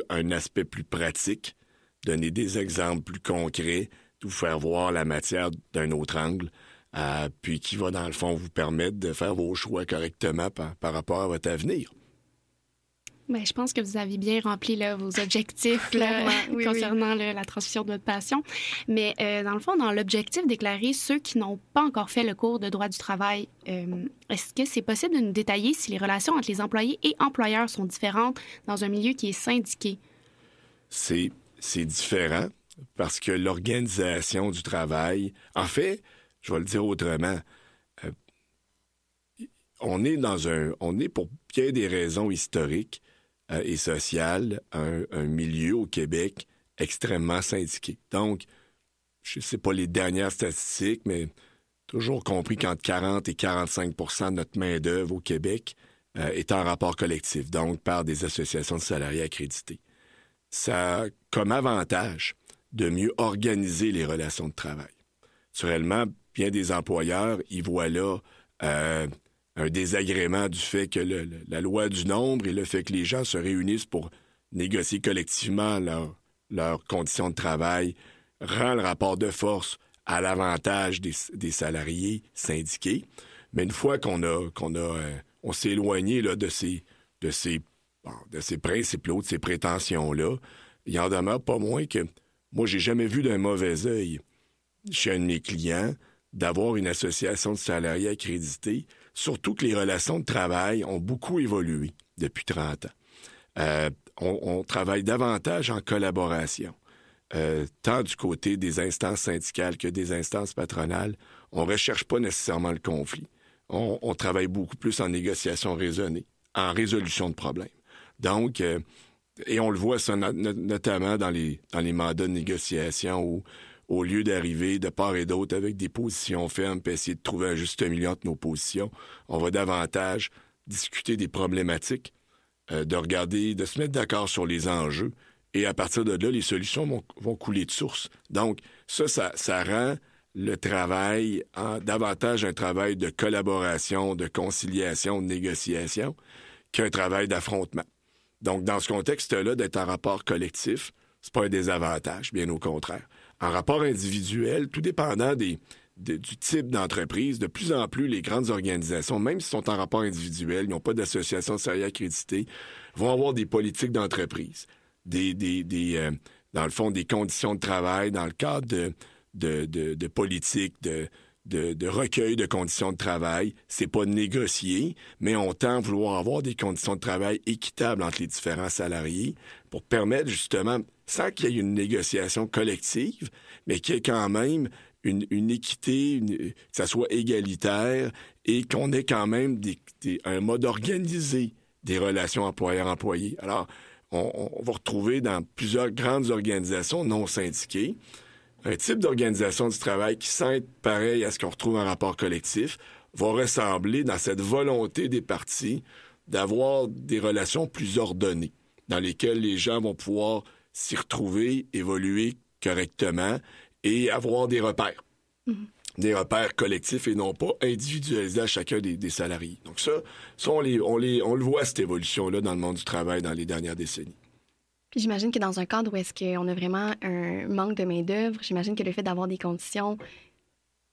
un aspect plus pratique, donner des exemples plus concrets, vous faire voir la matière d'un autre angle, euh, puis qui va, dans le fond, vous permettre de faire vos choix correctement par rapport à votre avenir. Ben, je pense que vous avez bien rempli vos objectifs <laughs> concernant la transmission de votre passion. Mais euh, dans le fond, dans l'objectif déclaré, ceux qui n'ont pas encore fait le cours de droit du travail, euh, est-ce que c'est possible de nous détailler si les relations entre les employés et employeurs sont différentes dans un milieu qui est syndiqué? C'est, c'est différent parce que l'organisation du travail, en fait, je vais le dire autrement, euh, on est dans un, on est pour bien des raisons historiques euh, et social, un, milieu au Québec extrêmement syndiqué. Donc, je ne sais pas les dernières statistiques, mais toujours compris qu'entre 40 et 45% de notre main-d'œuvre au Québec euh, est en rapport collectif, donc par des associations de salariés accréditées. Ça a comme avantage de mieux organiser les relations de travail. Naturellement, bien des employeurs y voient là euh, un désagrément du fait que la loi du nombre et le fait que les gens se réunissent pour négocier collectivement leurs conditions de travail rend le rapport de force à l'avantage des, salariés syndiqués. Mais une fois qu'on a qu'on a euh, on s'est éloigné là, de ces de ces de ces principes-là, de ces prétentions-là, il en demeure pas moins que moi j'ai jamais vu d'un mauvais œil chez un de mes clients d'avoir une association de salariés accréditée Surtout que les relations de travail ont beaucoup évolué depuis 30 ans. Euh, on, travaille davantage en collaboration. euh, tant du côté des instances syndicales que des instances patronales, on ne recherche pas nécessairement le conflit. On, travaille beaucoup plus en négociation raisonnée, en résolution de problèmes. Donc, euh, et on le voit ça notamment dans les, dans les mandats de négociation où, au lieu d'arriver de part et d'autre avec des positions fermes et essayer de trouver un juste milieu entre nos positions, on va davantage discuter des problématiques, euh, de regarder, de se mettre d'accord sur les enjeux et à partir de là, les solutions vont, couler de source. Donc, ça, ça, rend le travail davantage un travail de collaboration, de conciliation, de négociation qu'un travail d'affrontement. Donc, dans ce contexte-là, d'être en rapport collectif, c'est pas un désavantage, bien au contraire. En rapport individuel, tout dépendant du type d'entreprise, de plus en plus, les grandes organisations, même s'ils sont en rapport individuel, ils n'ont pas d'association sérieuse accréditée, vont avoir des politiques d'entreprise des, euh, dans le fond, des conditions de travail dans le cadre de, de, de, de politique, de, de, de, recueil de conditions de travail. C'est pas négocié, mais on tend à vouloir avoir des conditions de travail équitables entre les différents salariés pour permettre justement, sans qu'il y ait une négociation collective, mais qu'il y ait quand même une, équité, que ça soit égalitaire et qu'on ait quand même un mode organisé des relations employeur-employé. Alors, on, va retrouver dans plusieurs grandes organisations non syndiquées un type d'organisation du travail qui, sans être pareil à ce qu'on retrouve en rapport collectif, va ressembler dans cette volonté des partis d'avoir des relations plus ordonnées, dans lesquelles les gens vont pouvoir s'y retrouver, évoluer correctement et avoir des repères. Mm-hmm des repères collectifs et non pas individualisés à chacun des, salariés. Donc ça, ça on, on, on le voit, cette évolution-là, dans le monde du travail dans les dernières décennies. Puis j'imagine que dans un cadre où est-ce qu'on a vraiment un manque de main-d'œuvre, j'imagine que le fait d'avoir des conditions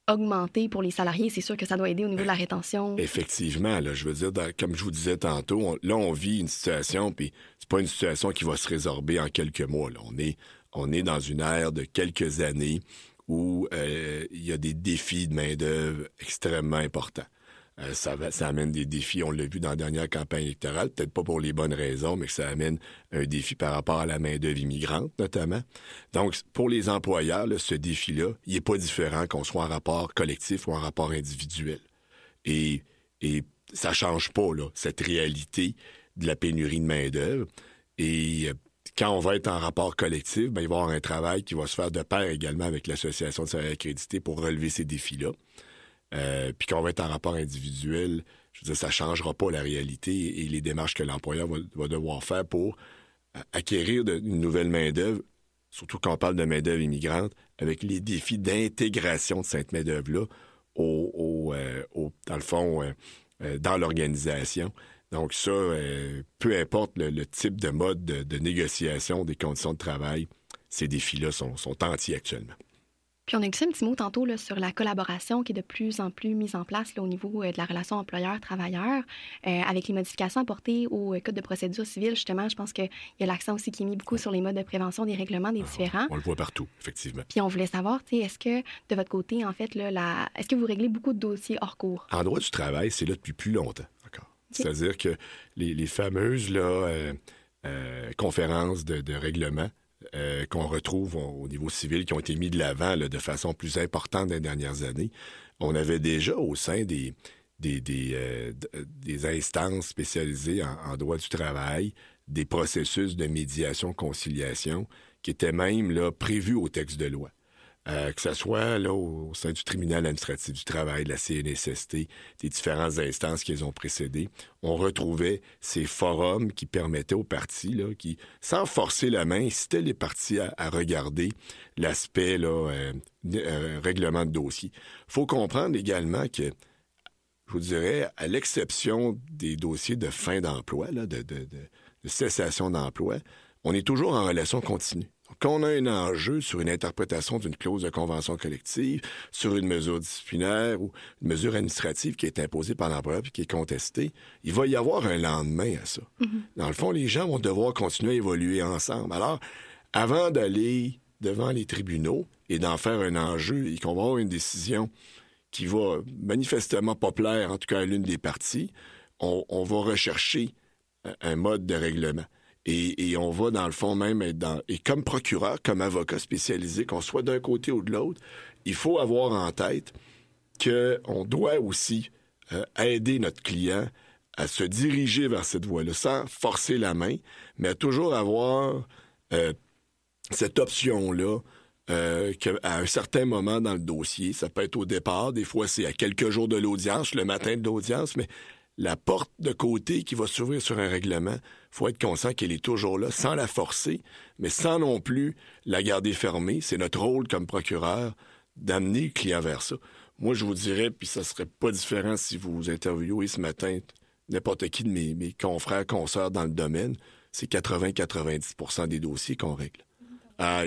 augmentées pour les salariés, c'est sûr que ça doit aider au niveau de la rétention. Effectivement, là, je veux dire, comme je vous disais tantôt, là, on vit une situation, puis c'est pas une situation qui va se résorber en quelques mois. Là. On, est, on est dans une ère de quelques années où euh, il y a des défis de main-d'œuvre extrêmement importants. Euh, ça, amène des défis, on l'a vu dans la dernière campagne électorale, peut-être pas pour les bonnes raisons, mais que ça amène un défi par rapport à la main-d'œuvre immigrante, notamment. Donc, pour les employeurs, ce défi-là, il n'est pas différent qu'on soit en rapport collectif ou en rapport individuel. Et, et ça change pas, cette réalité de la pénurie de main-d'œuvre. Et euh, quand on va être en rapport collectif, ben, il va y avoir un travail qui va se faire de pair également avec l'association de salariés accrédités pour relever ces défis-là. Euh, puis quand on va être en rapport individuel, je veux dire, ça changera pas la réalité et les démarches que l'employeur va, devoir faire pour acquérir une nouvelle main-d'œuvre, surtout quand on parle de main-d'œuvre immigrante, avec les défis d'intégration de cette main-d'œuvre-là au, euh, dans le fond, euh, dans l'organisation. Donc ça, euh, peu importe le, type de mode de, négociation des conditions de travail, ces défis-là sont, entiers actuellement. Puis on a glissé un petit mot tantôt là, sur la collaboration qui est de plus en plus mise en place au niveau euh, de la relation employeur-travailleur. Euh, avec les modifications apportées au Code de procédure civile, justement, je pense qu'il y a l'accent aussi qui est mis beaucoup sur les modes de prévention des règlements des ah, différents. On le voit partout, effectivement. Puis on voulait savoir, est-ce que de votre côté, en fait, là, la... est-ce que vous réglez beaucoup de dossiers hors cours? En droit du travail, c'est là depuis plus longtemps. C'est-à-dire que les, fameuses là, euh, euh, conférences de, règlement euh, qu'on retrouve au, niveau civil qui ont été mis de l'avant de façon plus importante dans les dernières années, on avait déjà au sein des, des, des, instances spécialisées en, droit du travail des processus de médiation-conciliation qui étaient même prévus au texte de loi. Euh, que ce soit au, sein du tribunal administratif du travail, de la CNSST, des différentes instances qui les ont précédées, on retrouvait ces forums qui permettaient aux partis, qui, sans forcer la main, incitaient les partis à, regarder l'aspect euh, euh, règlement de dossier. faut comprendre également que je vous dirais, à l'exception des dossiers de fin d'emploi, de, de, de, de cessation d'emploi, on est toujours en relation continue. Quand on a un enjeu sur une interprétation d'une clause de convention collective, sur une mesure disciplinaire ou une mesure administrative qui est imposée par l'employeur et qui est contestée, il va y avoir un lendemain à ça. Mm-hmm. Dans le fond, les gens vont devoir continuer à évoluer ensemble. Alors, avant d'aller devant les tribunaux et d'en faire un enjeu et qu'on va avoir une décision qui va manifestement pas plaire, en tout cas à l'une des parties, on, on va rechercher un mode de règlement. Et, on va, dans le fond, même être dans... Et comme procureur, comme avocat spécialisé, qu'on soit d'un côté ou de l'autre, il faut avoir en tête qu'on doit aussi euh, aider notre client à se diriger vers cette voie-là, sans forcer la main, mais à toujours avoir euh, cette option-là euh, qu'à un certain moment dans le dossier, ça peut être au départ, des fois c'est à quelques jours de l'audience, le matin de l'audience, mais la porte de côté qui va s'ouvrir sur un règlement, faut être conscient qu'elle est toujours là, sans la forcer, mais sans non plus la garder fermée. C'est notre rôle comme procureur d'amener le client vers ça. Moi, je vous dirais, puis ça serait pas différent si vous interviewez ce matin n'importe qui de mes, mes confrères, consoeurs dans le domaine, c'est 80-90% des dossiers qu'on règle. Ah,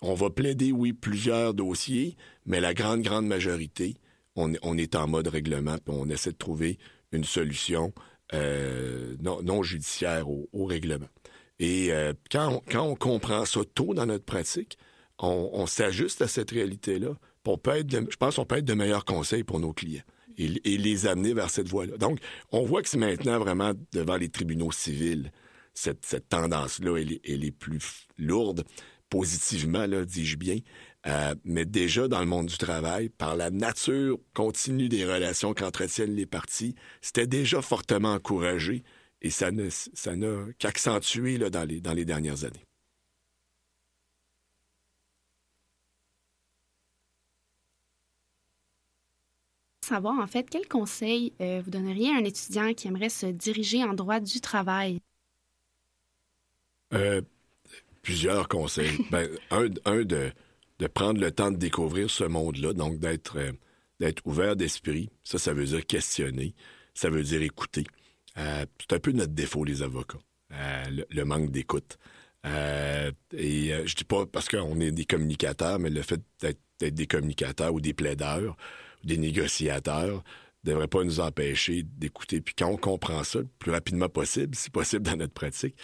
on, va plaider, oui, plusieurs dossiers, mais la grande, grande majorité, on, est en mode règlement, puis on essaie de trouver une solution euh, non, judiciaire au, règlement. Et euh, quand, on, comprend ça tôt dans notre pratique, on, s'ajuste à cette réalité-là. Je pense qu'on peut être de meilleurs conseils pour nos clients et, les amener vers cette voie-là. Donc, on voit que c'est maintenant vraiment devant les tribunaux civils cette, tendance-là, elle, est plus lourde, positivement, dis-je bien. Euh, mais déjà dans le monde du travail, par la nature continue des relations qu'entretiennent les parties, c'était déjà fortement encouragé et ça n'a ça qu'accentué dans les, dans les dernières années. savoir en fait quel conseil euh, vous donneriez à un étudiant qui aimerait se diriger en droit du travail? Euh, plusieurs conseils. <laughs> ben, un, de, de, prendre le temps de découvrir ce monde-là, donc d'être euh, d'être ouvert d'esprit. Ça, ça veut dire questionner. Ça veut dire écouter. Euh, c'est un peu notre défaut, les avocats, le, manque d'écoute. et je dis pas parce qu'on est des communicateurs, mais le fait d'être des communicateurs ou des plaideurs ou des négociateurs ne devrait pas nous empêcher d'écouter. Puis quand on comprend ça le plus rapidement possible, si possible dans notre pratique,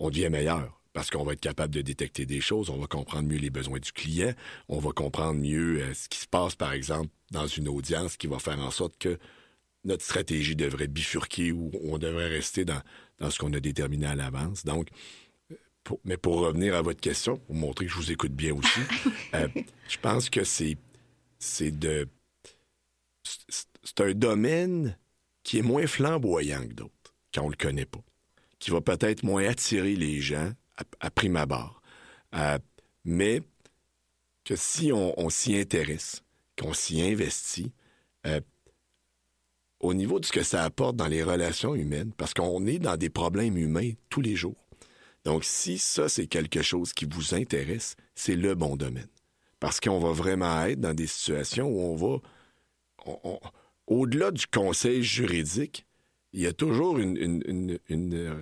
on devient meilleur parce qu'on va être capable de détecter des choses, on va comprendre mieux les besoins du client, on va comprendre mieux euh, ce qui se passe, par exemple, dans une audience qui va faire en sorte que notre stratégie devrait bifurquer ou on devrait rester dans, dans ce qu'on a déterminé à l'avance. Donc, mais pour revenir à votre question, pour montrer que je vous écoute bien aussi, <laughs> euh, je pense que c'est, c'est de... C'est un domaine qui est moins flamboyant que d'autres quand on le connaît pas qui va peut-être moins attirer les gens à, prime abord. Euh, mais que si on, s'y intéresse, qu'on s'y investit, euh, au niveau de ce que ça apporte dans les relations humaines, parce qu'on est dans des problèmes humains tous les jours. Donc, si ça, c'est quelque chose qui vous intéresse, c'est le bon domaine. Parce qu'on va vraiment être dans des situations où on va, au-delà du conseil juridique, il y a toujours une,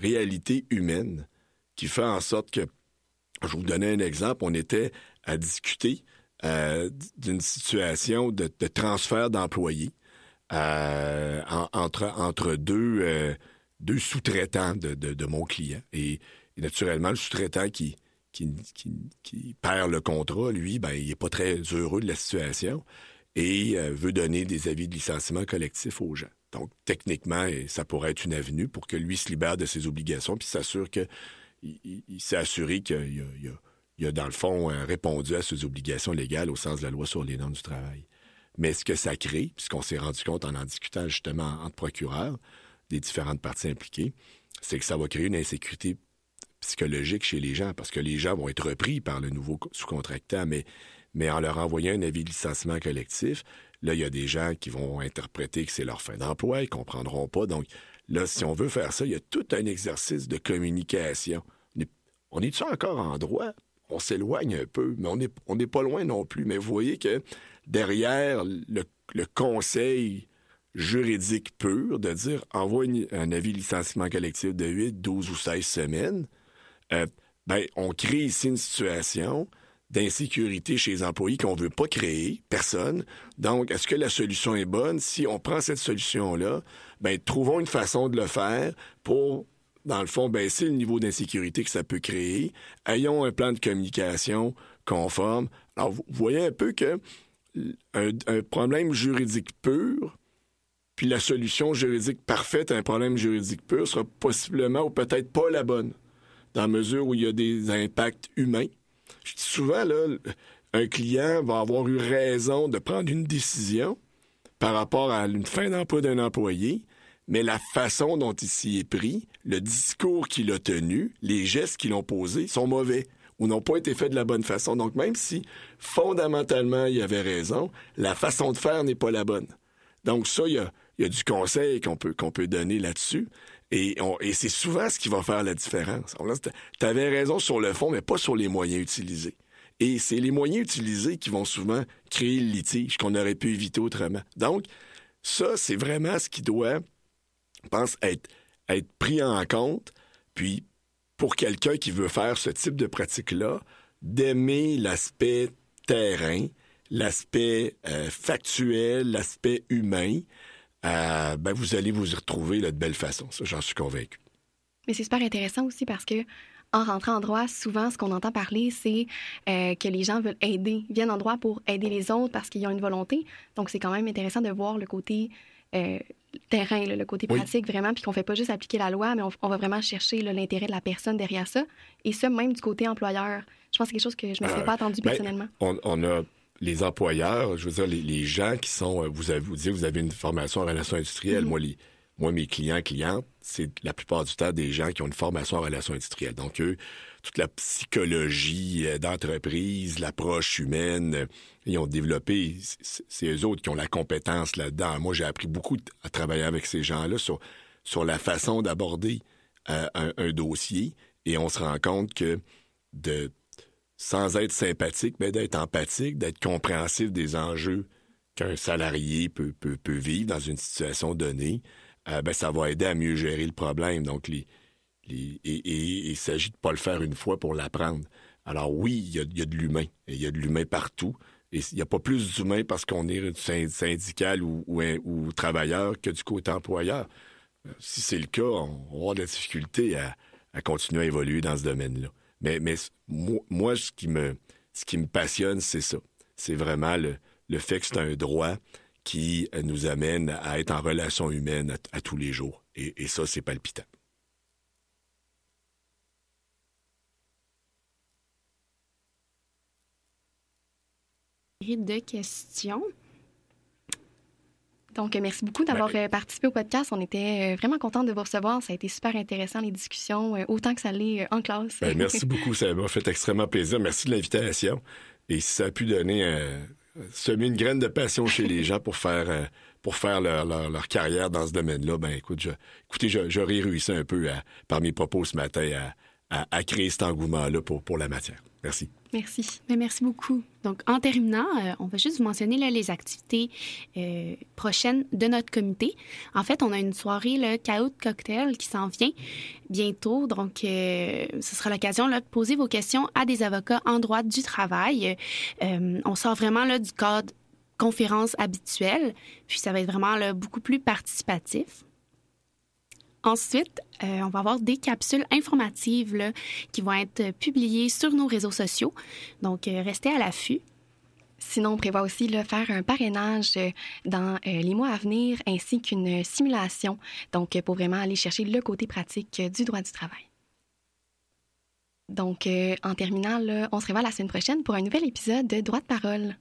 réalité humaine qui fait en sorte que, je vous donnais un exemple, on était à discuter euh, d'une situation de, transfert d'employés euh, entre, entre deux, euh, deux sous-traitants de, mon client. Et, naturellement, le sous-traitant qui, qui, qui, perd le contrat, lui, ben, il n'est pas très heureux de la situation et veut donner des avis de licenciement collectif aux gens. Donc, techniquement, ça pourrait être une avenue pour que lui se libère de ses obligations puis s'assure qu'il il, s'est assuré qu'il a, dans le fond, euh, répondu à ses obligations légales au sens de la loi sur les normes du travail. Mais ce que ça crée, puisqu'on s'est rendu compte en en discutant justement entre procureurs des différentes parties impliquées, c'est que ça va créer une insécurité psychologique chez les gens, parce que les gens vont être repris par le nouveau sous-contractant, mais, en leur envoyant un avis de licenciement collectif, Là, il y a des gens qui vont interpréter que c'est leur fin d'emploi, ils comprendront pas. Donc, là, si on veut faire ça, il y a tout un exercice de communication. On est-tu encore en droit? On s'éloigne un peu, mais on n'est pas loin non plus. Mais vous voyez que derrière le, conseil juridique pur de dire envoie un avis de licenciement collectif de 8, 12 ou 16 semaines, euh, ben, on crée ici une situation d'insécurité chez les employés qu'on ne veut pas créer, personne. Donc, est-ce que la solution est bonne? Si on prend cette solution-là, ben, trouvons une façon de le faire pour, dans le fond, baisser le niveau d'insécurité que ça peut créer. Ayons un plan de communication conforme. Alors, vous voyez un peu que un, problème juridique pur, puis la solution juridique parfaite à un problème juridique pur sera possiblement ou peut-être pas la bonne. dans la mesure où il y a des impacts humains. Je dis souvent, un client va avoir eu raison de prendre une décision par rapport à une fin d'emploi d'un employé, mais la façon dont il s'y est pris, le discours qu'il a tenu, les gestes qu'il ont posés sont mauvais ou n'ont pas été faits de la bonne façon. Donc même si fondamentalement il avait raison, la façon de faire n'est pas la bonne. Donc ça, il y a, a du conseil qu'on peut donner là-dessus. Et, et c'est souvent ce qui va faire la différence. Tu avais raison sur le fond, mais pas sur les moyens utilisés. Et c'est les moyens utilisés qui vont souvent créer le litige qu'on aurait pu éviter autrement. Donc, ça, c'est vraiment ce qui doit, je pense, être, être pris en compte. Puis, pour quelqu'un qui veut faire ce type de pratique-là, d'aimer l'aspect terrain, l'aspect euh, factuel, l'aspect humain, euh, ben vous allez vous y retrouver de belle façon. Ça, j'en suis convaincu. Mais c'est super intéressant aussi parce que en rentrant en droit, souvent, ce qu'on entend parler, c'est euh, que les gens veulent aider, viennent en droit pour aider les autres parce qu'ils ont une volonté. Donc, c'est quand même intéressant de voir le côté euh, terrain, le côté pratique vraiment, puis qu'on fait pas juste appliquer la loi, mais on, va vraiment chercher l'intérêt de la personne derrière ça. Et ça, même du côté employeur. Je pense que c'est quelque chose que je ne me serais pas attendu ben, personnellement. on, a les employeurs, je veux dire, les, gens qui sont, euh, vous avez, vous dites, vous avez une formation en relations industrielles. Mm-hmm. Moi, les, moi, mes clients, clientes, c'est la plupart du temps des gens qui ont une formation en relations industrielles. Donc, eux, toute la psychologie euh, d'entreprise, l'approche humaine, euh, ils ont développé, c'est eux autres qui ont la compétence là-dedans. Moi, j'ai appris beaucoup à travailler avec ces gens-là sur, sur la façon d'aborder un, un, dossier et on se rend compte que de sans être sympathique, mais d'être empathique, d'être compréhensif des enjeux qu'un salarié peut, peut, vivre dans une situation donnée, euh, ben, ça va aider à mieux gérer le problème. Donc, les, les, et, il s'agit de pas le faire une fois pour l'apprendre. Alors oui, il y a, de l'humain. Il y a de l'humain partout. Et il n'y a pas plus d'humain parce qu'on est syndical ou, ou, travailleur que du côté employeur. Euh, si c'est le cas, on avoir de la difficulté à, à continuer à évoluer dans ce domaine-là. Mais, mais moi, ce qui me, ce qui me passionne, c'est ça. C'est vraiment le, le fait que c'est un droit qui nous amène à être en relation humaine à, tous les jours. Et, et ça, c'est palpitant. de questions. Donc, merci beaucoup d'avoir ben, euh, participé au podcast. On était euh, vraiment contents de vous recevoir. Ça a été super intéressant, les discussions, euh, autant que ça l'est en classe. Ben, merci <laughs> beaucoup. Ça m'a fait extrêmement plaisir. Merci de l'invitation. Et si ça a pu donner, semer une graine de passion chez les gens pour faire, pour faire leur, leur, carrière dans ce domaine-là, ben écoute, je, écoutez, j'aurais réussi un peu par mes propos ce matin à, à, créer cet engouement-là pour, pour la matière. Merci. Merci. Mais merci beaucoup. Donc, en terminant, euh, on va juste vous mentionner les activités euh, prochaines de notre comité. En fait, on a une soirée, le Chaos Cocktail, qui s'en vient bientôt. Donc, euh, ce sera l'occasion de poser vos questions à des avocats en droit du travail. on sort vraiment là, du cadre conférence habituel, puis ça va être vraiment là, beaucoup plus participatif. Ensuite, euh, on va avoir des capsules informatives qui vont être publiées sur nos réseaux sociaux. Donc, euh, restez à l'affût. Sinon, on prévoit aussi là, faire un parrainage euh, dans les mois à venir ainsi qu'une simulation, donc pour vraiment aller chercher le côté pratique du droit du travail. Donc, en terminant, on se revoit la semaine prochaine pour un nouvel épisode de Droit de parole.